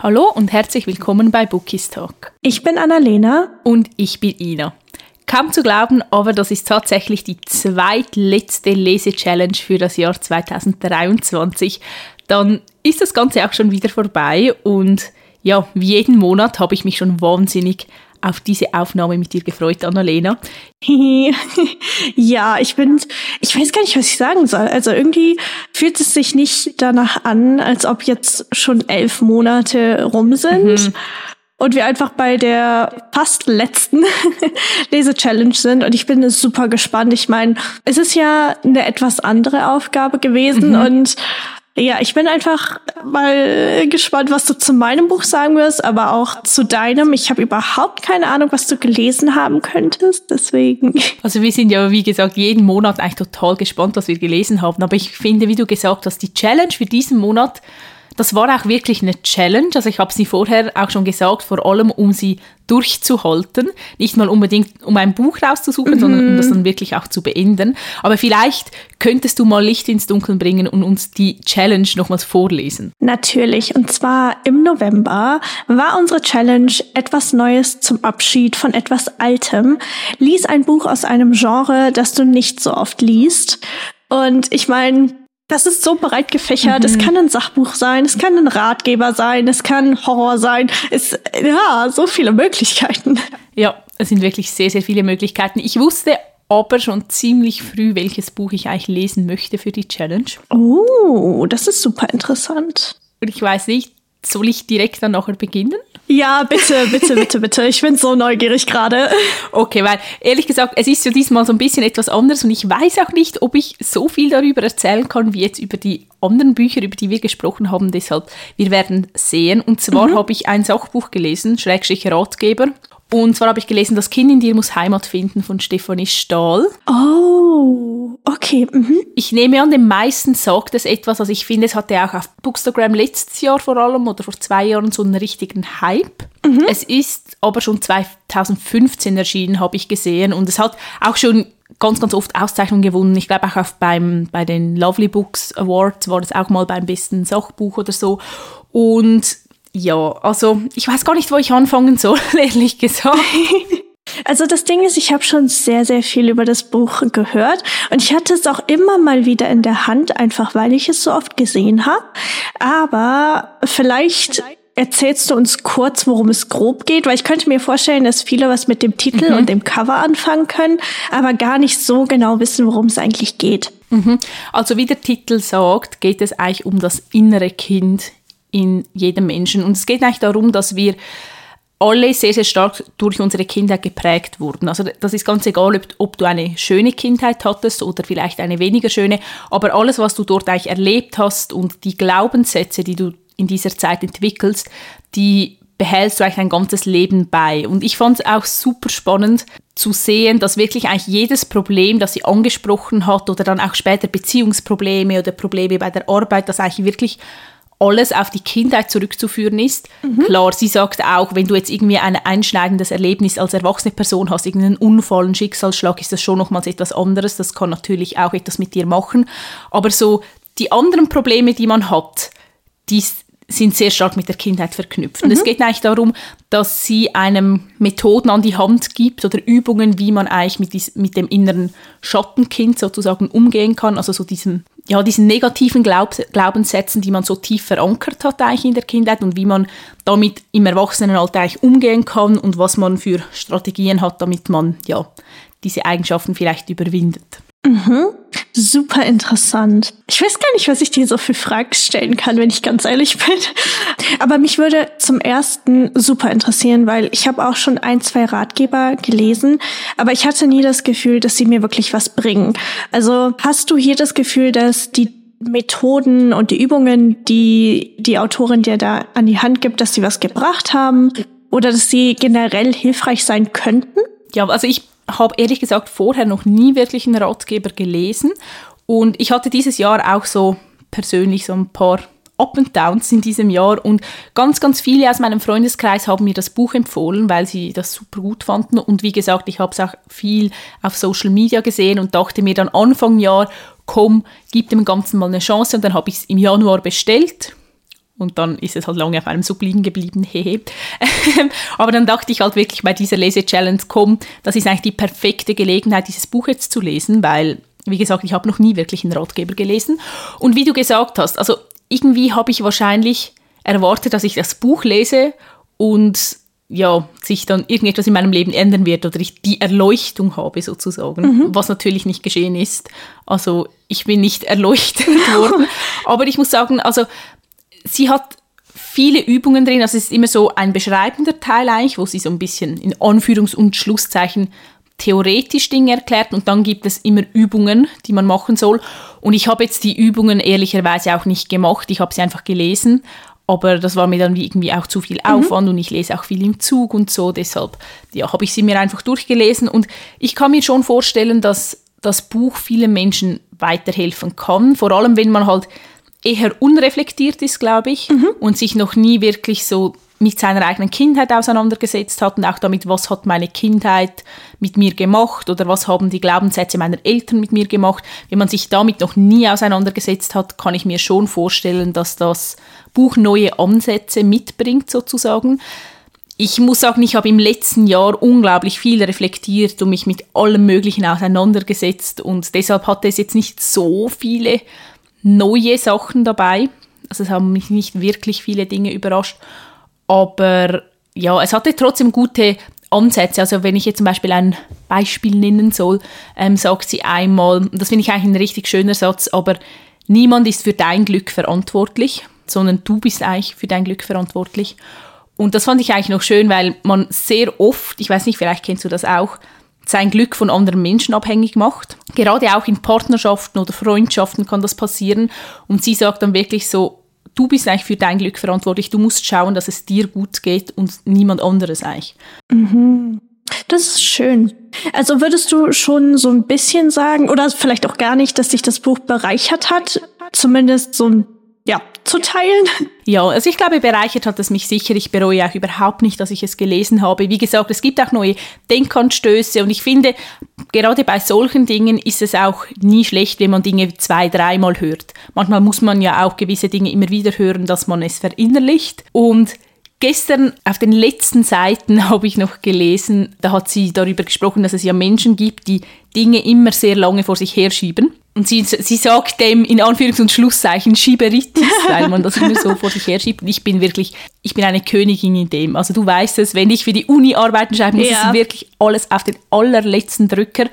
Hallo und herzlich willkommen bei Bookies Talk. Ich bin Annalena. Und ich bin Ina. Kaum zu glauben, aber das ist tatsächlich die zweitletzte Lese-Challenge für das Jahr 2023. Dann ist das Ganze auch schon wieder vorbei und ja, wie jeden Monat habe ich mich schon wahnsinnig auf diese Aufnahme mit dir gefreut, Annalena. ja, ich bin, ich weiß gar nicht, was ich sagen soll. Also irgendwie fühlt es sich nicht danach an, als ob jetzt schon elf Monate rum sind. Mhm. Und wir einfach bei der fast letzten Lese-Challenge sind. Und ich bin super gespannt. Ich meine, es ist ja eine etwas andere Aufgabe gewesen. Mhm. Und ja, ich bin einfach mal gespannt, was du zu meinem Buch sagen wirst, aber auch zu deinem. Ich habe überhaupt keine Ahnung, was du gelesen haben könntest, deswegen. Also wir sind ja, wie gesagt, jeden Monat eigentlich total gespannt, was wir gelesen haben. Aber ich finde, wie du gesagt hast, die Challenge für diesen Monat das war auch wirklich eine Challenge. Also ich habe sie vorher auch schon gesagt, vor allem um sie durchzuhalten. Nicht mal unbedingt, um ein Buch rauszusuchen, mhm. sondern um das dann wirklich auch zu beenden. Aber vielleicht könntest du mal Licht ins Dunkeln bringen und uns die Challenge nochmals vorlesen. Natürlich. Und zwar im November war unsere Challenge etwas Neues zum Abschied von etwas Altem. Lies ein Buch aus einem Genre, das du nicht so oft liest. Und ich meine, das ist so breit gefächert. Mhm. Es kann ein Sachbuch sein, es kann ein Ratgeber sein, es kann Horror sein. Es, ja, so viele Möglichkeiten. Ja, es sind wirklich sehr, sehr viele Möglichkeiten. Ich wusste aber schon ziemlich früh, welches Buch ich eigentlich lesen möchte für die Challenge. Oh, das ist super interessant. Und ich weiß nicht, soll ich direkt dann nachher beginnen? Ja, bitte, bitte, bitte, bitte. Ich bin so neugierig gerade. Okay, weil ehrlich gesagt, es ist ja diesmal so ein bisschen etwas anderes und ich weiß auch nicht, ob ich so viel darüber erzählen kann, wie jetzt über die anderen Bücher, über die wir gesprochen haben. Deshalb, wir werden sehen. Und zwar mhm. habe ich ein Sachbuch gelesen, Schrägstrich Ratgeber. Und zwar habe ich gelesen, Das Kind in dir muss Heimat finden von Stefanie Stahl. Oh, okay. Mhm. Ich nehme an, den meisten sagt es etwas. Also ich finde, es hatte auch auf Bookstagram letztes Jahr vor allem oder vor zwei Jahren so einen richtigen Hype. Mhm. Es ist aber schon 2015 erschienen, habe ich gesehen. Und es hat auch schon ganz, ganz oft Auszeichnungen gewonnen. Ich glaube auch auf beim, bei den Lovely Books Awards war das auch mal beim besten Sachbuch oder so. Und ja, also ich weiß gar nicht, wo ich anfangen soll, ehrlich gesagt. Also das Ding ist, ich habe schon sehr, sehr viel über das Buch gehört und ich hatte es auch immer mal wieder in der Hand, einfach weil ich es so oft gesehen habe. Aber vielleicht erzählst du uns kurz, worum es grob geht, weil ich könnte mir vorstellen, dass viele was mit dem Titel mhm. und dem Cover anfangen können, aber gar nicht so genau wissen, worum es eigentlich geht. Mhm. Also wie der Titel sagt, geht es eigentlich um das innere Kind in jedem Menschen. Und es geht eigentlich darum, dass wir alle sehr, sehr stark durch unsere Kindheit geprägt wurden. Also das ist ganz egal, ob, ob, du eine schöne Kindheit hattest oder vielleicht eine weniger schöne, aber alles, was du dort eigentlich erlebt hast und die Glaubenssätze, die du in dieser Zeit entwickelst, die behältst du eigentlich dein ganzes Leben bei. Und ich fand es auch super spannend zu sehen, dass wirklich eigentlich jedes Problem, das sie angesprochen hat oder dann auch später Beziehungsprobleme oder Probleme bei der Arbeit, das eigentlich wirklich alles auf die Kindheit zurückzuführen ist. Mhm. Klar, sie sagt auch, wenn du jetzt irgendwie ein einschneidendes Erlebnis als erwachsene Person hast, irgendeinen Unfall, einen Schicksalsschlag, ist das schon nochmals etwas anderes. Das kann natürlich auch etwas mit dir machen. Aber so die anderen Probleme, die man hat, die sind sehr stark mit der Kindheit verknüpft. Und mhm. es geht eigentlich darum, dass sie einem Methoden an die Hand gibt oder Übungen, wie man eigentlich mit, dies, mit dem inneren Schattenkind sozusagen umgehen kann, also so diesem ja, diesen negativen Glaub Glaubenssätzen, die man so tief verankert hat eigentlich in der Kindheit und wie man damit im Erwachsenenalter eigentlich umgehen kann und was man für Strategien hat, damit man ja diese Eigenschaften vielleicht überwindet. Mhm. Super interessant. Ich weiß gar nicht, was ich dir so für Fragen stellen kann, wenn ich ganz ehrlich bin. Aber mich würde zum ersten super interessieren, weil ich habe auch schon ein, zwei Ratgeber gelesen, aber ich hatte nie das Gefühl, dass sie mir wirklich was bringen. Also hast du hier das Gefühl, dass die Methoden und die Übungen, die die Autorin dir da an die Hand gibt, dass sie was gebracht haben oder dass sie generell hilfreich sein könnten? Ja, also ich habe ehrlich gesagt vorher noch nie wirklich einen Ratgeber gelesen. Und ich hatte dieses Jahr auch so persönlich so ein paar Up and Downs in diesem Jahr. Und ganz, ganz viele aus meinem Freundeskreis haben mir das Buch empfohlen, weil sie das super gut fanden. Und wie gesagt, ich habe es auch viel auf Social Media gesehen und dachte mir dann Anfang Jahr, komm, gib dem Ganzen mal eine Chance. Und dann habe ich es im Januar bestellt Und dann ist es halt lange auf einem Sub liegen geblieben, hehe. Aber dann dachte ich halt wirklich bei dieser Lese-Challenge, komm, das ist eigentlich die perfekte Gelegenheit, dieses Buch jetzt zu lesen, weil, wie gesagt, ich habe noch nie wirklich einen Ratgeber gelesen. Und wie du gesagt hast, also irgendwie habe ich wahrscheinlich erwartet, dass ich das Buch lese und ja, sich dann irgendetwas in meinem Leben ändern wird oder ich die Erleuchtung habe sozusagen, mhm. was natürlich nicht geschehen ist. Also ich bin nicht erleuchtet worden, aber ich muss sagen, also sie hat viele Übungen drin, also es ist immer so ein beschreibender Teil eigentlich, wo sie so ein bisschen in Anführungs- und Schlusszeichen theoretisch Dinge erklärt und dann gibt es immer Übungen, die man machen soll. Und ich habe jetzt die Übungen ehrlicherweise auch nicht gemacht, ich habe sie einfach gelesen, aber das war mir dann irgendwie auch zu viel mhm. Aufwand mhm. und ich lese auch viel im Zug und so, deshalb ja, habe ich sie mir einfach durchgelesen und ich kann mir schon vorstellen, dass das Buch vielen Menschen weiterhelfen kann, vor allem wenn man halt eher unreflektiert ist, glaube ich, mhm. und sich noch nie wirklich so mit seiner eigenen Kindheit auseinandergesetzt hat und auch damit, was hat meine Kindheit mit mir gemacht oder was haben die Glaubenssätze meiner Eltern mit mir gemacht. Wenn man sich damit noch nie auseinandergesetzt hat, kann ich mir schon vorstellen, dass das Buch neue Ansätze mitbringt sozusagen. Ich muss sagen, ich habe im letzten Jahr unglaublich viel reflektiert und mich mit allem Möglichen auseinandergesetzt und deshalb hatte es jetzt nicht so viele neue Sachen dabei. Also es haben mich nicht wirklich viele Dinge überrascht. Aber ja, es hatte trotzdem gute Ansätze. Also wenn ich jetzt zum Beispiel ein Beispiel nennen soll, ähm, sagt sie einmal, das finde ich eigentlich ein richtig schöner Satz, aber niemand ist für dein Glück verantwortlich, sondern du bist eigentlich für dein Glück verantwortlich. Und das fand ich eigentlich noch schön, weil man sehr oft, ich weiß nicht, vielleicht kennst du das auch, sein Glück von anderen Menschen abhängig macht. Gerade auch in Partnerschaften oder Freundschaften kann das passieren. Und sie sagt dann wirklich so, du bist eigentlich für dein Glück verantwortlich. Du musst schauen, dass es dir gut geht und niemand anderes eigentlich. Mhm. Das ist schön. Also würdest du schon so ein bisschen sagen, oder vielleicht auch gar nicht, dass dich das Buch bereichert hat? Zumindest so ein ja, zu teilen. Ja, also ich glaube, bereichert hat es mich sicher. Ich bereue auch überhaupt nicht, dass ich es gelesen habe. Wie gesagt, es gibt auch neue Denkanstöße und ich finde, gerade bei solchen Dingen ist es auch nie schlecht, wenn man Dinge zwei, dreimal hört. Manchmal muss man ja auch gewisse Dinge immer wieder hören, dass man es verinnerlicht. Und Gestern auf den letzten Seiten habe ich noch gelesen, da hat sie darüber gesprochen, dass es ja Menschen gibt, die Dinge immer sehr lange vor sich herschieben. Und sie, sie sagt dem in Anführungs- und Schlusszeichen Schieberitis, weil man das immer so vor sich herschiebt. Und ich bin wirklich, ich bin eine Königin in dem. Also du weißt es, wenn ich für die Uni arbeiten schreibe, muss ja. es wirklich alles auf den allerletzten Drücker.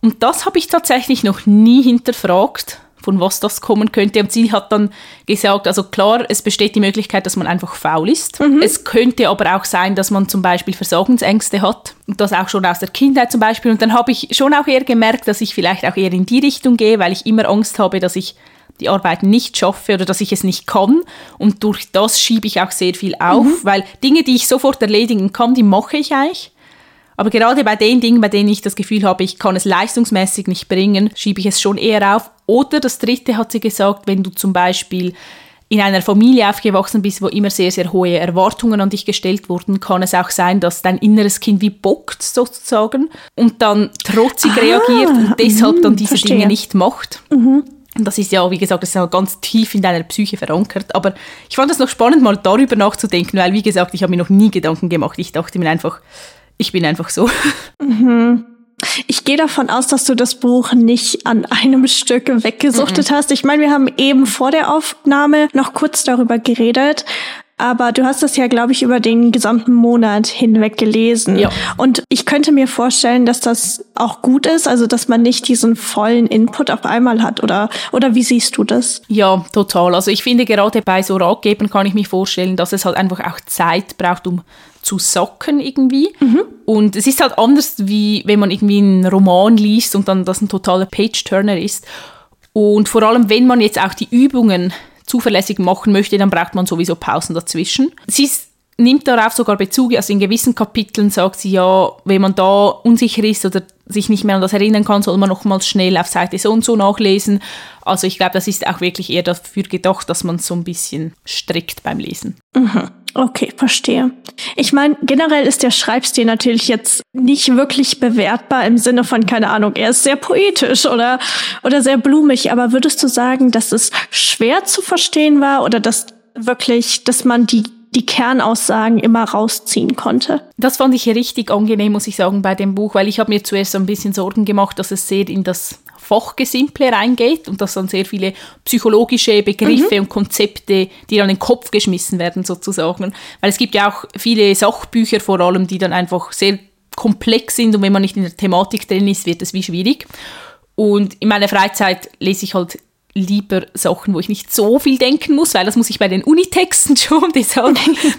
Und das habe ich tatsächlich noch nie hinterfragt von was das kommen könnte. Und sie hat dann gesagt, also klar, es besteht die Möglichkeit, dass man einfach faul ist. Mhm. Es könnte aber auch sein, dass man zum Beispiel Versorgungsängste hat. Und das auch schon aus der Kindheit zum Beispiel. Und dann habe ich schon auch eher gemerkt, dass ich vielleicht auch eher in die Richtung gehe, weil ich immer Angst habe, dass ich die Arbeit nicht schaffe oder dass ich es nicht kann. Und durch das schiebe ich auch sehr viel auf, mhm. weil Dinge, die ich sofort erledigen kann, die mache ich eigentlich. Aber gerade bei den Dingen, bei denen ich das Gefühl habe, ich kann es leistungsmäßig nicht bringen, schiebe ich es schon eher auf. Oder das Dritte hat sie gesagt, wenn du zum Beispiel in einer Familie aufgewachsen bist, wo immer sehr, sehr hohe Erwartungen an dich gestellt wurden, kann es auch sein, dass dein inneres Kind wie bockt sozusagen und dann trotzig ah, reagiert und deshalb dann diese verstehe. Dinge nicht macht. Mhm. Und das ist ja, wie gesagt, das ist ja ganz tief in deiner Psyche verankert. Aber ich fand es noch spannend, mal darüber nachzudenken, weil, wie gesagt, ich habe mir noch nie Gedanken gemacht. Ich dachte mir einfach, ich bin einfach so. Mhm. Ich gehe davon aus, dass du das Buch nicht an einem Stück weggesuchtet mhm. hast. Ich meine, wir haben eben vor der Aufnahme noch kurz darüber geredet. Aber du hast das ja, glaube ich, über den gesamten Monat hinweg gelesen. Ja. Und ich könnte mir vorstellen, dass das auch gut ist, also dass man nicht diesen vollen Input auf einmal hat. Oder, oder wie siehst du das? Ja, total. Also ich finde, gerade bei so Ratgebern kann ich mir vorstellen, dass es halt einfach auch Zeit braucht, um zu socken irgendwie. Mhm. Und es ist halt anders, wie wenn man irgendwie einen Roman liest und dann das ein totaler Page-Turner ist. Und vor allem, wenn man jetzt auch die Übungen zuverlässig machen möchte, dann braucht man sowieso Pausen dazwischen. Sie nimmt darauf sogar Bezug, also in gewissen Kapiteln sagt sie ja, wenn man da unsicher ist oder sich nicht mehr an das erinnern kann, soll man nochmals schnell auf Seite so und so nachlesen. Also ich glaube, das ist auch wirklich eher dafür gedacht, dass man so ein bisschen strickt beim Lesen. Mhm. Okay, verstehe. Ich meine, generell ist der Schreibstil natürlich jetzt nicht wirklich bewertbar im Sinne von, keine Ahnung, er ist sehr poetisch oder, oder sehr blumig, aber würdest du sagen, dass es schwer zu verstehen war oder dass wirklich, dass man die die Kernaussagen immer rausziehen konnte. Das fand ich richtig angenehm, muss ich sagen, bei dem Buch, weil ich habe mir zuerst so ein bisschen Sorgen gemacht, dass es sehr in das Fachgesimple reingeht und dass dann sehr viele psychologische Begriffe mhm. und Konzepte, die dann in den Kopf geschmissen werden sozusagen. Weil es gibt ja auch viele Sachbücher vor allem, die dann einfach sehr komplex sind und wenn man nicht in der Thematik drin ist, wird es wie schwierig. Und in meiner Freizeit lese ich halt lieber Sachen, wo ich nicht so viel denken muss, weil das muss ich bei den Unitexten schon. Deshalb.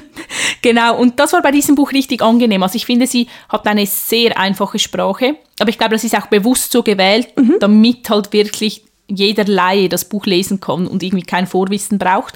genau, und das war bei diesem Buch richtig angenehm. Also ich finde, sie hat eine sehr einfache Sprache, aber ich glaube, das ist auch bewusst so gewählt, mhm. damit halt wirklich jeder Laie das Buch lesen kann und irgendwie kein Vorwissen braucht.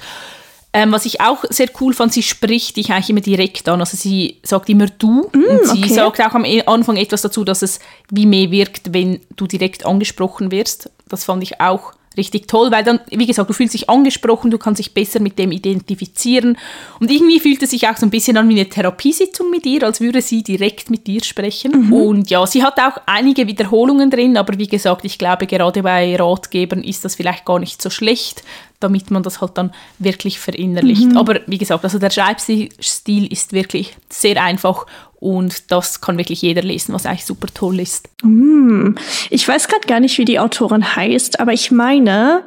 Ähm, was ich auch sehr cool fand, sie spricht dich eigentlich immer direkt an. Also sie sagt immer du mm, und sie okay. sagt auch am e-, Anfang etwas dazu, dass es wie mehr wirkt, wenn du direkt angesprochen wirst. Das fand ich auch richtig toll, weil dann, wie gesagt, du fühlst dich angesprochen, du kannst dich besser mit dem identifizieren. Und irgendwie fühlt es sich auch so ein bisschen an wie eine Therapiesitzung mit ihr, als würde sie direkt mit dir sprechen. Mhm. Und ja, sie hat auch einige Wiederholungen drin, aber wie gesagt, ich glaube, gerade bei Ratgebern ist das vielleicht gar nicht so schlecht, damit man das halt dann wirklich verinnerlicht. Mhm. Aber wie gesagt, also der Schreibstil ist wirklich sehr einfach und das kann wirklich jeder lesen, was eigentlich super toll ist. Mm. Ich weiß gerade gar nicht, wie die Autorin heißt, aber ich meine,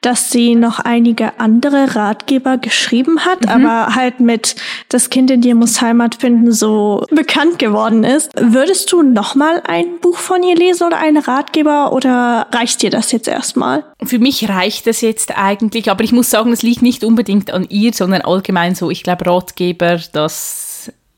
dass sie noch einige andere Ratgeber geschrieben hat, mhm. aber halt mit Das Kind in dir muss Heimat finden so bekannt geworden ist. Würdest du noch mal ein Buch von ihr lesen oder einen Ratgeber oder reicht dir das jetzt erstmal? Für mich reicht es jetzt eigentlich, aber ich muss sagen, es liegt nicht unbedingt an ihr, sondern allgemein so. Ich glaube, Ratgeber, das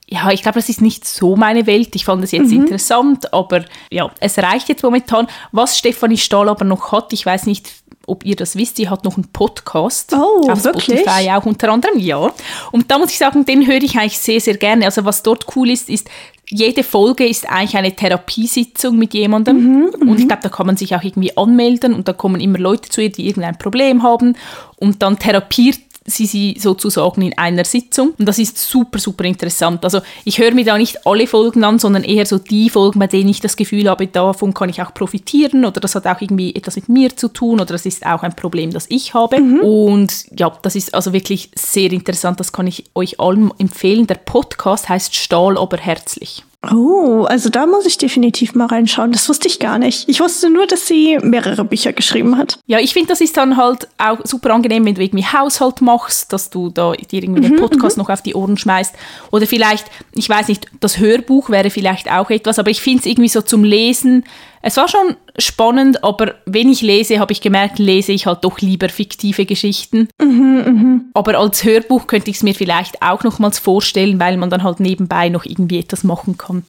ja, ich glaube, das ist nicht so meine Welt. Ich fand es jetzt mhm. interessant, aber ja, es reicht jetzt momentan. Was Stefanie Stahl aber noch hat, ich weiß nicht, ob ihr das wisst, sie hat noch einen Podcast oh, auf wirklich? Spotify auch unter anderem, ja. Und da muss ich sagen, den höre ich eigentlich sehr, sehr gerne. Also was dort cool ist, ist, jede Folge ist eigentlich eine Therapiesitzung mit jemandem. Mhm, und ich mhm. glaube, da kann man sich auch irgendwie anmelden und da kommen immer Leute zu ihr, die irgendein Problem haben. Und dann therapiert sie sie sozusagen in einer Sitzung. Und das ist super, super interessant. Also ich höre mir da nicht alle Folgen an, sondern eher so die Folgen, bei denen ich das Gefühl habe, davon kann ich auch profitieren oder das hat auch irgendwie etwas mit mir zu tun oder das ist auch ein Problem, das ich habe. Mhm. Und ja, das ist also wirklich sehr interessant. Das kann ich euch allen empfehlen. Der Podcast heißt Stahl aber herzlich. Oh, also da muss ich definitiv mal reinschauen. Das wusste ich gar nicht. Ich wusste nur, dass sie mehrere Bücher geschrieben hat. Ja, ich finde, das ist dann halt auch super angenehm, wenn du irgendwie Haushalt machst, dass du da dir irgendwie den mhm, Podcast mhm, noch auf die Ohren schmeißt. Oder vielleicht, ich weiß nicht, das Hörbuch wäre vielleicht auch etwas, aber ich finde es irgendwie so zum Lesen es war schon spannend, aber wenn ich lese, habe ich gemerkt, lese ich halt doch lieber fiktive Geschichten. Mhm, mh. Aber als Hörbuch könnte ich es mir vielleicht auch nochmals vorstellen, weil man dann halt nebenbei noch irgendwie etwas machen kann.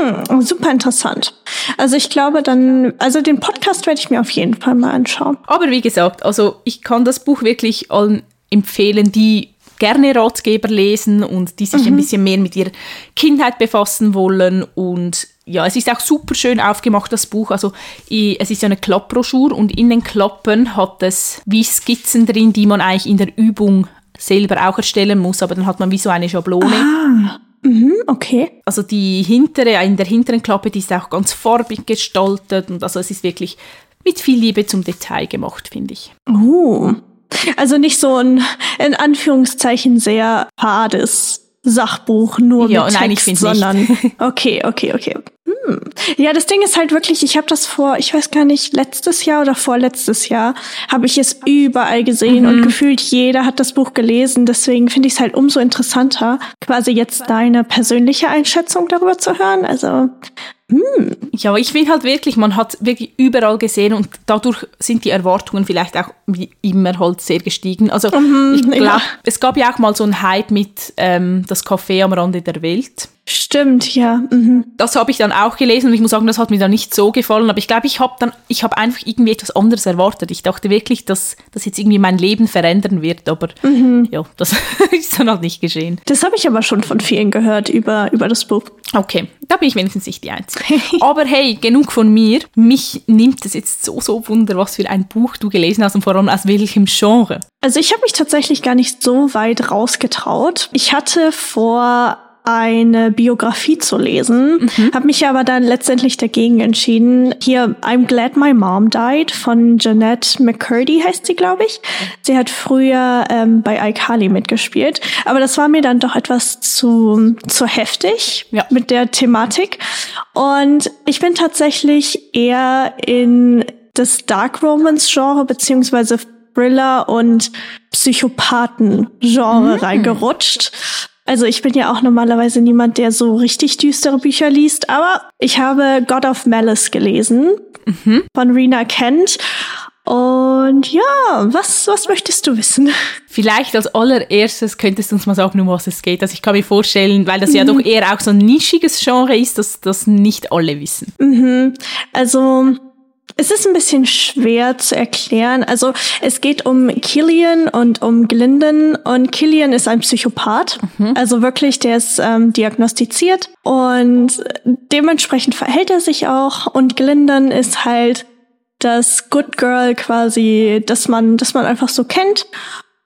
Mhm, super interessant. Also ich glaube dann, also den Podcast werde ich mir auf jeden Fall mal anschauen. Aber wie gesagt, also ich kann das Buch wirklich allen empfehlen, die gerne Ratgeber lesen und die sich mhm. ein bisschen mehr mit ihrer Kindheit befassen wollen und ja, es ist auch super schön aufgemacht, das Buch. Also es ist ja eine Klappbroschur und in den Klappen hat es wie Skizzen drin, die man eigentlich in der Übung selber auch erstellen muss, aber dann hat man wie so eine Schablone. Ah. Mhm, okay. Also die hintere, in der hinteren Klappe, die ist auch ganz farbig gestaltet und also es ist wirklich mit viel Liebe zum Detail gemacht, finde ich. Oh. Also nicht so ein, in Anführungszeichen, sehr fades Sachbuch nur ja, mit nein, Text, sondern okay, okay, okay. Hm. Ja, das Ding ist halt wirklich, ich habe das vor, ich weiß gar nicht, letztes Jahr oder vorletztes Jahr habe ich es überall gesehen mhm. und gefühlt jeder hat das Buch gelesen. Deswegen finde ich es halt umso interessanter, quasi jetzt deine persönliche Einschätzung darüber zu hören. Also hm. Ja, ich finde halt wirklich, man hat wirklich überall gesehen und dadurch sind die Erwartungen vielleicht auch wie immer halt sehr gestiegen. Also mhm, ich glaube, ja. es gab ja auch mal so einen Hype mit ähm, das Café am Rande der Welt. Stimmt, ja. Mhm. Das habe ich dann auch gelesen und ich muss sagen, das hat mir dann nicht so gefallen. Aber ich glaube, ich habe dann, ich habe einfach irgendwie etwas anderes erwartet. Ich dachte wirklich, dass das jetzt irgendwie mein Leben verändern wird. Aber mhm. ja, das ist dann halt nicht geschehen. Das habe ich aber schon von vielen gehört über, über das Buch. Okay, da bin ich wenigstens nicht die Einzige. aber hey, genug von mir. Mich nimmt es jetzt so, so wunder, was für ein Buch du gelesen hast und vor allem aus welchem Genre. Also ich habe mich tatsächlich gar nicht so weit rausgetraut. Ich hatte vor eine Biografie zu lesen, mhm. habe mich aber dann letztendlich dagegen entschieden. Hier I'm Glad My Mom Died von Jeanette McCurdy heißt sie, glaube ich. Sie hat früher ähm, bei iCarly mitgespielt, aber das war mir dann doch etwas zu zu heftig ja. mit der Thematik und ich bin tatsächlich eher in das Dark Romance Genre beziehungsweise Thriller und Psychopathen-Genre mhm. reingerutscht. Also ich bin ja auch normalerweise niemand, der so richtig düstere Bücher liest, aber ich habe God of Malice gelesen mhm. von Rena Kent. Und ja, was, was möchtest du wissen? Vielleicht als allererstes könntest du uns mal sagen, um was es geht. Also ich kann mir vorstellen, weil das mhm. ja doch eher auch so ein nischiges Genre ist, dass das nicht alle wissen. Mhm. Also es ist ein bisschen schwer zu erklären. Also es geht um Killian und um Glinden und Killian ist ein Psychopath. Mhm. Also wirklich, der ist ähm, diagnostiziert und dementsprechend verhält er sich auch und Glinden ist halt das Good Girl quasi, dass man, dass man einfach so kennt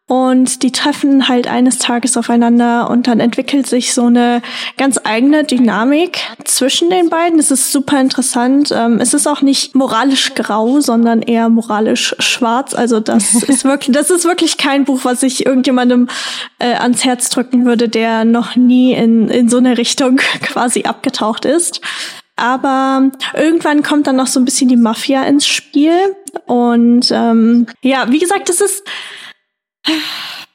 und die treffen halt eines Tages aufeinander und dann entwickelt sich so eine ganz eigene Dynamik zwischen den beiden. Es ist super interessant. Ähm, es ist auch nicht moralisch grau, sondern eher moralisch schwarz. Also das ist wirklich, das ist wirklich kein Buch, was ich irgendjemandem äh, ans Herz drücken würde, der noch nie in, in so eine Richtung quasi abgetaucht ist. Aber irgendwann kommt dann noch so ein bisschen die Mafia ins Spiel. Und ähm, ja, wie gesagt, es ist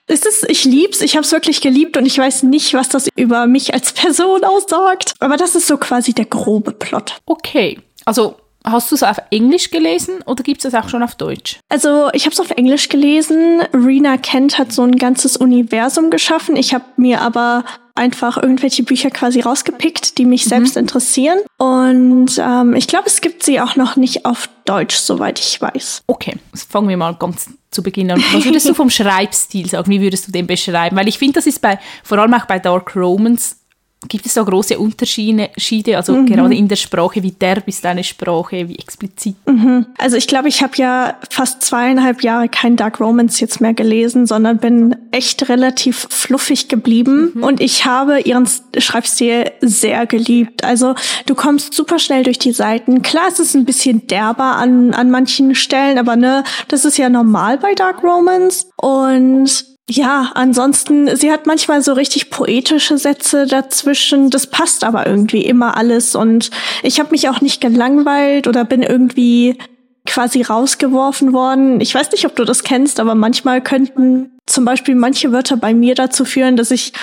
es ist, ich lieb's, ich habe es wirklich geliebt und ich weiß nicht, was das über mich als Person aussagt. Aber das ist so quasi der grobe Plot. Okay, also Hast du es auf Englisch gelesen oder gibt es auch schon auf Deutsch? Also ich habe es auf Englisch gelesen. Rena Kent hat so ein ganzes Universum geschaffen. Ich habe mir aber einfach irgendwelche Bücher quasi rausgepickt, die mich mhm. selbst interessieren. Und ähm, ich glaube, es gibt sie auch noch nicht auf Deutsch, soweit ich weiß. Okay, fangen wir mal ganz zu Beginn an. Was würdest du vom Schreibstil sagen? Wie würdest du den beschreiben? Weil ich finde, das ist bei, vor allem auch bei Dark Romans, Gibt es da große Unterschiede, also mhm. gerade in der Sprache, wie derb ist deine Sprache, wie explizit? Mhm. Also ich glaube, ich habe ja fast zweieinhalb Jahre kein Dark Romance jetzt mehr gelesen, sondern bin echt relativ fluffig geblieben mhm. und ich habe ihren Schreibstil sehr geliebt. Also du kommst super schnell durch die Seiten. Klar, es ist ein bisschen derber an, an manchen Stellen, aber ne, das ist ja normal bei Dark Romance und ja, ansonsten, sie hat manchmal so richtig poetische Sätze dazwischen. Das passt aber irgendwie immer alles. Und ich habe mich auch nicht gelangweilt oder bin irgendwie quasi rausgeworfen worden. Ich weiß nicht, ob du das kennst, aber manchmal könnten zum Beispiel manche Wörter bei mir dazu führen, dass ich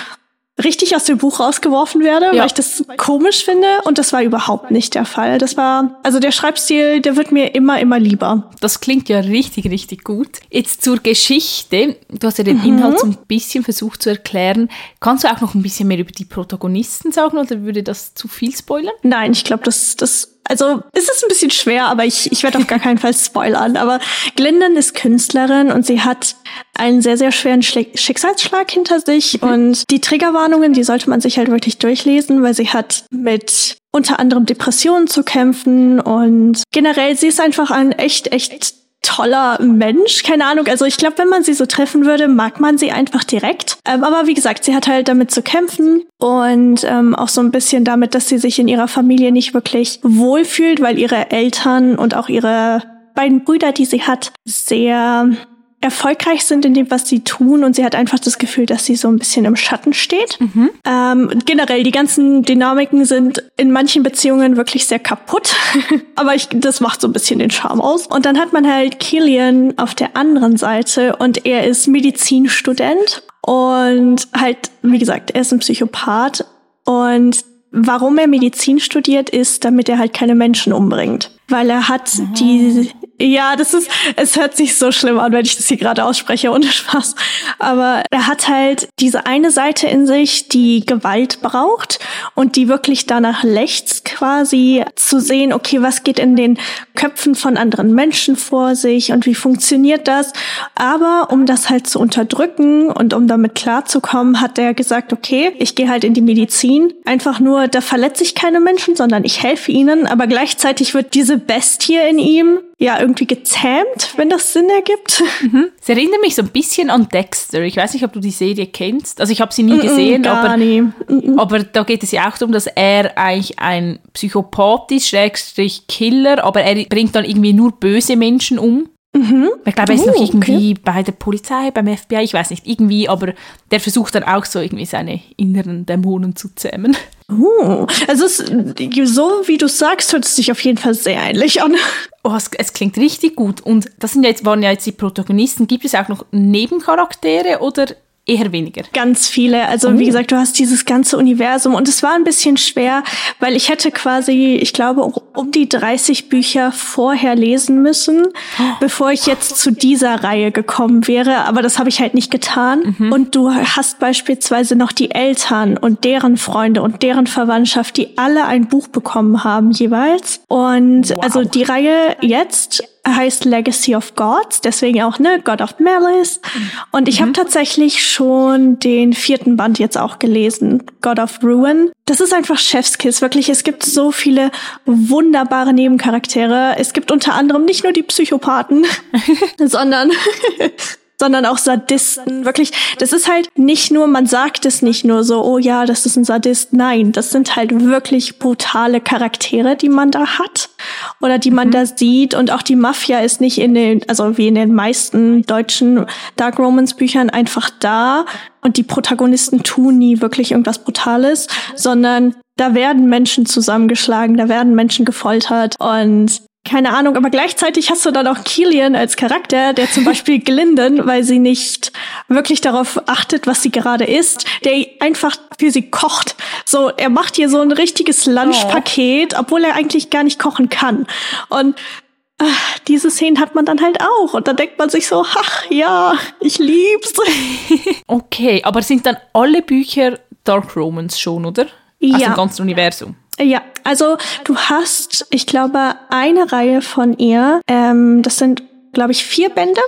richtig aus dem Buch rausgeworfen werde, ja. weil ich das komisch finde. Und das war überhaupt nicht der Fall. Das war, also der Schreibstil, der wird mir immer, immer lieber. Das klingt ja richtig, richtig gut. Jetzt zur Geschichte. Du hast ja den mhm. Inhalt so ein bisschen versucht zu erklären. Kannst du auch noch ein bisschen mehr über die Protagonisten sagen oder würde das zu viel spoilern? Nein, ich glaube, das, das also es ist ein bisschen schwer, aber ich, ich werde auf gar keinen Fall spoilern. Aber Glyndon ist Künstlerin und sie hat einen sehr, sehr schweren Schicksalsschlag hinter sich. Mhm. Und die Triggerwarnungen, die sollte man sich halt wirklich durchlesen, weil sie hat mit unter anderem Depressionen zu kämpfen und generell, sie ist einfach ein echt, echt toller Mensch. Keine Ahnung. Also ich glaube, wenn man sie so treffen würde, mag man sie einfach direkt. Ähm, aber wie gesagt, sie hat halt damit zu kämpfen und ähm, auch so ein bisschen damit, dass sie sich in ihrer Familie nicht wirklich wohlfühlt, weil ihre Eltern und auch ihre beiden Brüder, die sie hat, sehr erfolgreich sind in dem, was sie tun und sie hat einfach das Gefühl, dass sie so ein bisschen im Schatten steht. Mhm. Ähm, generell, die ganzen Dynamiken sind in manchen Beziehungen wirklich sehr kaputt, aber ich, das macht so ein bisschen den Charme aus. Und dann hat man halt Killian auf der anderen Seite und er ist Medizinstudent und halt, wie gesagt, er ist ein Psychopath und warum er Medizin studiert, ist, damit er halt keine Menschen umbringt. Weil er hat mhm. die ja, das ist, es hört sich so schlimm an, wenn ich das hier gerade ausspreche, ohne Spaß. Aber er hat halt diese eine Seite in sich, die Gewalt braucht und die wirklich danach lächzt, quasi zu sehen, okay, was geht in den Köpfen von anderen Menschen vor sich und wie funktioniert das. Aber um das halt zu unterdrücken und um damit klarzukommen, hat er gesagt, okay, ich gehe halt in die Medizin. Einfach nur, da verletze ich keine Menschen, sondern ich helfe ihnen. Aber gleichzeitig wird diese Bestie in ihm ja irgendwie gezähmt, wenn das Sinn ergibt. Mhm. Es erinnert mich so ein bisschen an Dexter. Ich weiß nicht, ob du die Serie kennst. Also ich habe sie nie gesehen, aber, aber da geht es ja auch darum, dass er eigentlich ein Psychopath ist, Schrägstrich Killer, aber er bringt dann irgendwie nur böse Menschen um. Mhm. Ich glaube, er ist oh, noch irgendwie okay. bei der Polizei, beim FBI, ich weiß nicht, irgendwie, aber der versucht dann auch so irgendwie seine inneren Dämonen zu zähmen. Oh, also es, so wie du sagst, hört es sich auf jeden Fall sehr ähnlich an. Oh, es, es, klingt richtig gut. Und das sind ja jetzt, waren ja jetzt die Protagonisten. Gibt es auch noch Nebencharaktere oder eher weniger. Ganz viele. Also oh. wie gesagt, du hast dieses ganze Universum und es war ein bisschen schwer, weil ich hätte quasi, ich glaube, um die 30 Bücher vorher lesen müssen, oh. bevor ich jetzt zu dieser Reihe gekommen wäre. Aber das habe ich halt nicht getan. Mhm. Und du hast beispielsweise noch die Eltern und deren Freunde und deren Verwandtschaft, die alle ein Buch bekommen haben jeweils. Und wow. also die Reihe jetzt heißt Legacy of Gods, deswegen auch, ne, God of Malice. Und ich mhm. habe tatsächlich schon den vierten Band jetzt auch gelesen, God of Ruin. Das ist einfach Chefskiss, wirklich. Es gibt so viele wunderbare Nebencharaktere. Es gibt unter anderem nicht nur die Psychopathen, sondern sondern auch Sadisten. Wirklich, das ist halt nicht nur, man sagt es nicht nur so, oh ja, das ist ein Sadist. Nein, das sind halt wirklich brutale Charaktere, die man da hat oder die man mhm. da sieht. Und auch die Mafia ist nicht in den, also wie in den meisten deutschen Dark Romans Büchern einfach da und die Protagonisten tun nie wirklich irgendwas Brutales, sondern da werden Menschen zusammengeschlagen, da werden Menschen gefoltert und keine Ahnung, aber gleichzeitig hast du dann auch Killian als Charakter, der zum Beispiel Glinden, weil sie nicht wirklich darauf achtet, was sie gerade isst, der einfach für sie kocht. So, er macht ihr so ein richtiges Lunchpaket, oh. obwohl er eigentlich gar nicht kochen kann. Und ach, diese Szenen hat man dann halt auch. Und dann denkt man sich so, ach ja, ich lieb's. okay, aber sind dann alle Bücher Dark Romans schon, oder? Ja. Aus dem ganzen Universum. Ja, also du hast, ich glaube, eine Reihe von ihr. Ähm, das sind, glaube ich, vier Bände.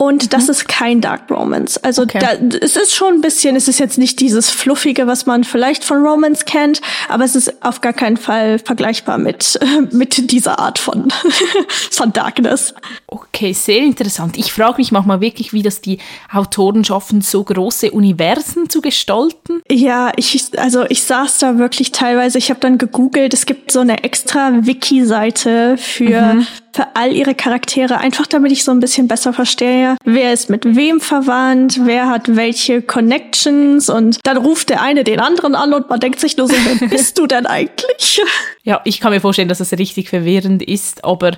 Und mhm. das ist kein Dark Romance. Also okay. da, es ist schon ein bisschen, es ist jetzt nicht dieses Fluffige, was man vielleicht von Romance kennt, aber es ist auf gar keinen Fall vergleichbar mit, mit dieser Art von, von Darkness. Okay, sehr interessant. Ich frage mich manchmal wirklich, wie das die Autoren schaffen, so große Universen zu gestalten. Ja, ich, also ich saß da wirklich teilweise, ich habe dann gegoogelt, es gibt so eine extra Wiki-Seite für, mhm. für all ihre Charaktere, einfach damit ich so ein bisschen besser verstehe, wer ist mit wem verwandt, wer hat welche Connections und dann ruft der eine den anderen an und man denkt sich nur so, wer bist du denn eigentlich? Ja, ich kann mir vorstellen, dass es richtig verwirrend ist, aber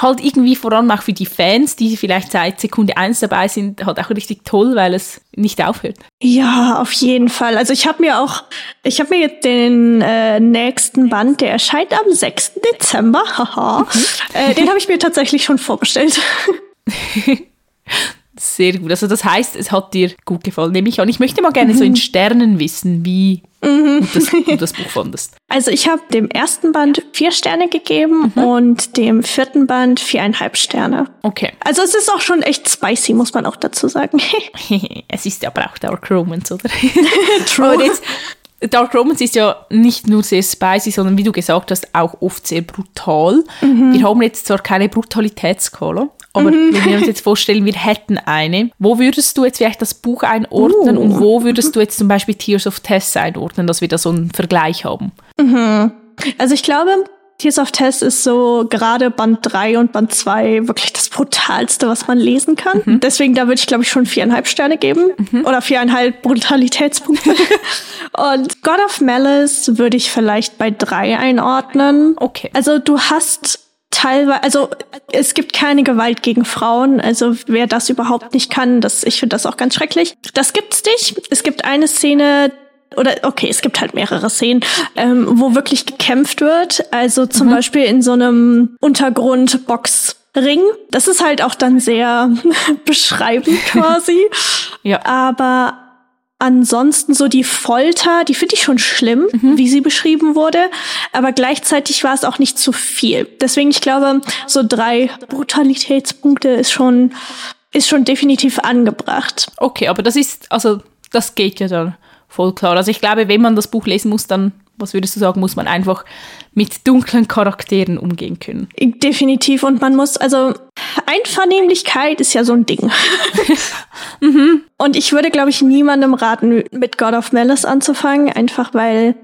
halt irgendwie vor allem auch für die Fans, die vielleicht seit Sekunde eins dabei sind, halt auch richtig toll, weil es nicht aufhört. Ja, auf jeden Fall. Also ich habe mir auch, ich habe mir jetzt den äh, nächsten Band, der erscheint am 6. Dezember, haha, mhm. äh, den habe ich mir tatsächlich schon vorbestellt. Sehr gut. Also das heißt, es hat dir gut gefallen, nehme ich an. Ich möchte mal gerne mhm. so in mhm. Sternen wissen, wie mhm. du, das, du das Buch fandest. Also ich habe dem ersten Band vier Sterne gegeben mhm. und dem vierten Band viereinhalb Sterne. Okay. Also es ist auch schon echt spicy, muss man auch dazu sagen. es ist aber auch Dark Romance, oder? True. Jetzt, Dark Romance ist ja nicht nur sehr spicy, sondern wie du gesagt hast, auch oft sehr brutal. Mhm. Wir haben jetzt zwar keine Brutalitätsskala, aber mhm. wenn wir uns jetzt vorstellen, wir hätten eine, wo würdest du jetzt vielleicht das Buch einordnen uh. und wo würdest du jetzt zum Beispiel Tears of Tess einordnen, dass wir da so einen Vergleich haben? Mhm. Also ich glaube, Tears of Tess ist so gerade Band 3 und Band 2 wirklich das brutalste, was man lesen kann. Mhm. Deswegen, da würde ich, glaube ich, schon viereinhalb Sterne geben. Mhm. Oder viereinhalb Brutalitätspunkte. und God of Malice würde ich vielleicht bei drei einordnen. Okay. Also du hast teilweise, also es gibt keine Gewalt gegen Frauen. Also wer das überhaupt nicht kann, das, ich finde das auch ganz schrecklich. Das gibt's nicht. Es gibt eine Szene, oder okay, es gibt halt mehrere Szenen, ähm, wo wirklich gekämpft wird. Also zum mhm. Beispiel in so einem Untergrundboxring. Das ist halt auch dann sehr beschreibend quasi. ja. Aber Ansonsten so die Folter, die finde ich schon schlimm, mhm. wie sie beschrieben wurde, aber gleichzeitig war es auch nicht zu viel. Deswegen, ich glaube, so drei Brutalitätspunkte ist schon, ist schon definitiv angebracht. Okay, aber das ist, also, das geht ja dann voll klar. Also ich glaube, wenn man das Buch lesen muss, dann was würdest du sagen, muss man einfach mit dunklen Charakteren umgehen können? Definitiv. Und man muss, also Einvernehmlichkeit ist ja so ein Ding. mhm. Und ich würde, glaube ich, niemandem raten, mit God of Malice anzufangen, einfach weil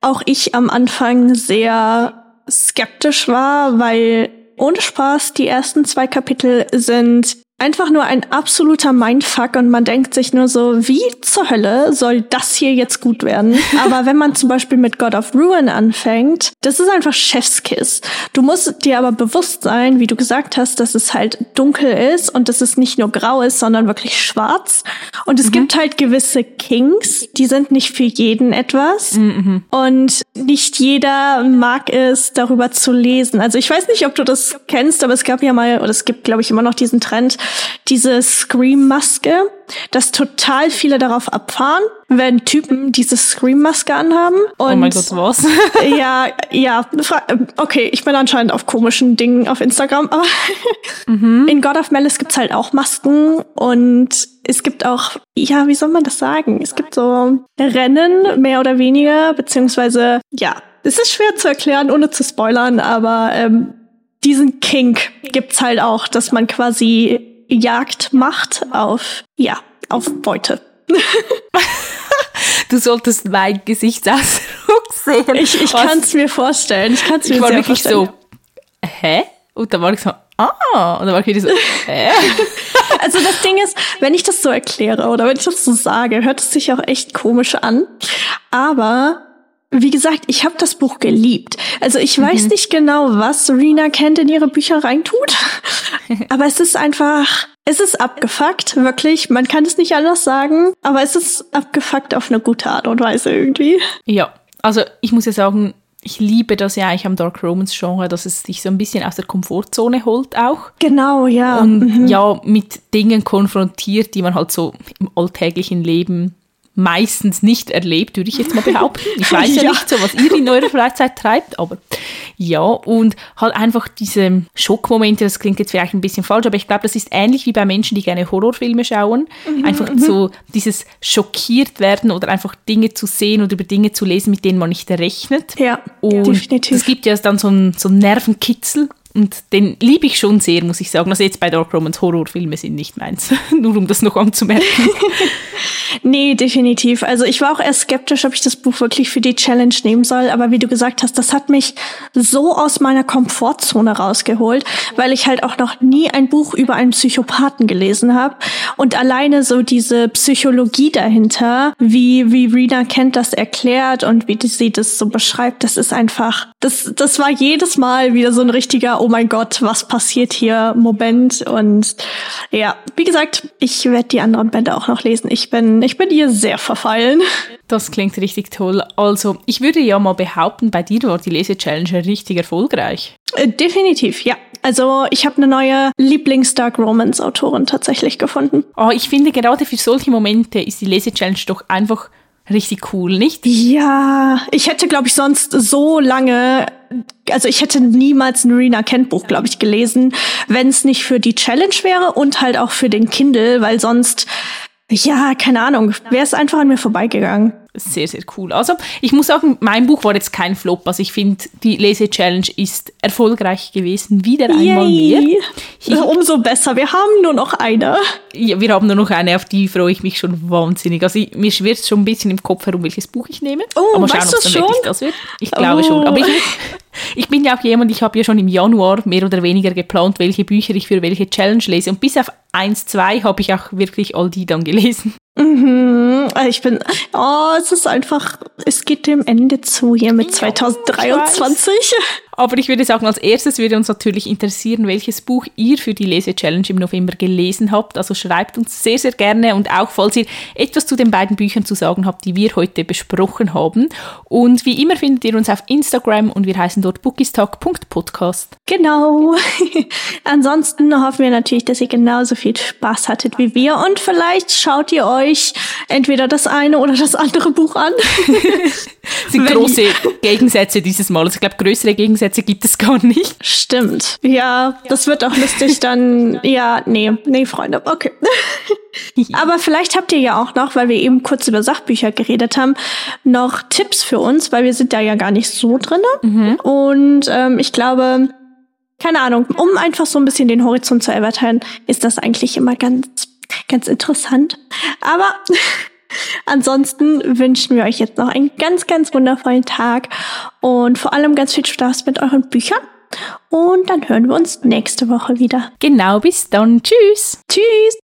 auch ich am Anfang sehr skeptisch war, weil ohne Spaß, die ersten zwei Kapitel sind einfach nur ein absoluter Mindfuck und man denkt sich nur so, wie zur Hölle soll das hier jetzt gut werden? aber wenn man zum Beispiel mit God of Ruin anfängt, das ist einfach Chefskiss. Du musst dir aber bewusst sein, wie du gesagt hast, dass es halt dunkel ist und dass es nicht nur grau ist, sondern wirklich schwarz. Und es mhm. gibt halt gewisse Kings, die sind nicht für jeden etwas. Mhm. Und nicht jeder mag es, darüber zu lesen. Also ich weiß nicht, ob du das kennst, aber es gab ja mal, oder es gibt, glaube ich, immer noch diesen Trend, diese Scream-Maske, dass total viele darauf abfahren, wenn Typen diese Scream-Maske anhaben. Und oh mein Gott, was? ja, ja, okay, ich bin anscheinend auf komischen Dingen auf Instagram, aber mhm. in God of Malice gibt's halt auch Masken und es gibt auch, ja, wie soll man das sagen? Es gibt so Rennen, mehr oder weniger, beziehungsweise, ja, es ist schwer zu erklären, ohne zu spoilern, aber ähm, diesen Kink gibt's halt auch, dass man quasi Jagd macht auf, ja, auf Beute. du solltest mein Gesichtsausdruck sehen. Ich, ich kann es mir vorstellen. Ich kann es mir ich war wirklich vorstellen. so, hä? Und dann war ich so, ah. Und dann war ich wieder so, hä? Also das Ding ist, wenn ich das so erkläre oder wenn ich das so sage, hört es sich auch echt komisch an. Aber wie gesagt, ich habe das Buch geliebt. Also ich mhm. weiß nicht genau, was Rena Kent in ihre Bücher reintut, aber es ist einfach, es ist abgefuckt, wirklich. Man kann es nicht anders sagen, aber es ist abgefuckt auf eine gute Art und Weise irgendwie. Ja, also ich muss ja sagen, ich liebe das ja eigentlich am Dark Romance Genre, dass es sich so ein bisschen aus der Komfortzone holt auch. Genau, ja. Und mhm. ja, mit Dingen konfrontiert, die man halt so im alltäglichen Leben meistens nicht erlebt, würde ich jetzt mal behaupten. Ich weiß ja, ja, nicht so, was ihr in eurer Freizeit treibt, aber ja, und halt einfach diese Schockmomente, das klingt jetzt vielleicht ein bisschen falsch, aber ich glaube, das ist ähnlich wie bei Menschen, die gerne Horrorfilme schauen. Mhm, einfach mhm. so dieses schockiert werden oder einfach Dinge zu sehen oder über Dinge zu lesen, mit denen man nicht rechnet. Ja, und definitiv. Es gibt ja dann so einen, so einen Nervenkitzel und den liebe ich schon sehr, muss ich sagen. Also jetzt bei Dark Romans Horrorfilme sind nicht meins. Nur um das noch anzumerken. nee, definitiv. Also ich war auch erst skeptisch, ob ich das Buch wirklich für die Challenge nehmen soll. Aber wie du gesagt hast, das hat mich so aus meiner Komfortzone rausgeholt, weil ich halt auch noch nie ein Buch über einen Psychopathen gelesen habe. Und alleine so diese Psychologie dahinter, wie, wie Rena Kent das erklärt und wie sie das so beschreibt, das ist einfach, das, das war jedes Mal wieder so ein richtiger oh mein Gott, was passiert hier Moment. Und ja, wie gesagt, ich werde die anderen Bände auch noch lesen. Ich bin, ich bin ihr sehr verfallen. Das klingt richtig toll. Also, ich würde ja mal behaupten, bei dir war die Lese-Challenge richtig erfolgreich. Äh, definitiv, ja. Also ich habe eine neue Lieblings-Dark Romance-Autorin tatsächlich gefunden. Oh, ich finde gerade für solche Momente ist die Lese-Challenge doch einfach richtig cool, nicht? Ja, ich hätte, glaube ich, sonst so lange, also ich hätte niemals ein Rena Kent Buch, glaube ich, gelesen, wenn es nicht für die Challenge wäre und halt auch für den Kindle, weil sonst, ja, keine Ahnung, wäre es einfach an mir vorbeigegangen sehr, sehr cool. Also, ich muss sagen, mein Buch war jetzt kein Flop. Also, ich finde, die Lese-Challenge ist erfolgreich gewesen. Wieder einmal mehr. Ich, Umso besser. Wir haben nur noch eine. Ja, wir haben nur noch eine, auf die freue ich mich schon wahnsinnig. Also, ich, mir schwirrt schon ein bisschen im Kopf herum, welches Buch ich nehme. Oh, Aber schauen, ob es dann schon? wirklich das wird. Ich glaube oh. schon. Aber ich, ich bin ja auch jemand, ich habe ja schon im Januar mehr oder weniger geplant, welche Bücher ich für welche Challenge lese. Und bis auf eins, zwei habe ich auch wirklich all die dann gelesen. Mhm. Ich bin, oh, es ist einfach, es geht dem Ende zu hier mit 2023. Aber ich würde sagen, als erstes würde uns natürlich interessieren, welches Buch ihr für die Lese-Challenge im November gelesen habt. Also schreibt uns sehr, sehr gerne und auch, falls ihr etwas zu den beiden Büchern zu sagen habt, die wir heute besprochen haben. Und wie immer findet ihr uns auf Instagram und wir heißen dort bookistalk.podcast. Genau. Ansonsten hoffen wir natürlich, dass ihr genauso viel Spaß hattet wie wir und vielleicht schaut ihr euch entweder das eine oder das andere Buch an. das sind große Gegensätze dieses Mal. Also ich glaube, größere Gegensätze Gegensätze gibt es gar nicht. Stimmt. Ja, das wird auch lustig dann. Ja, nee, nee, Freunde, okay. Aber vielleicht habt ihr ja auch noch, weil wir eben kurz über Sachbücher geredet haben, noch Tipps für uns, weil wir sind da ja gar nicht so drin. Mhm. Und ähm, ich glaube, keine Ahnung, um einfach so ein bisschen den Horizont zu erweitern, ist das eigentlich immer ganz, ganz interessant. Aber ansonsten wünschen wir euch jetzt noch einen ganz, ganz wundervollen Tag und vor allem ganz viel Spaß mit euren Büchern. Und dann hören wir uns nächste Woche wieder. Genau, bis dann. Tschüss. Tschüss.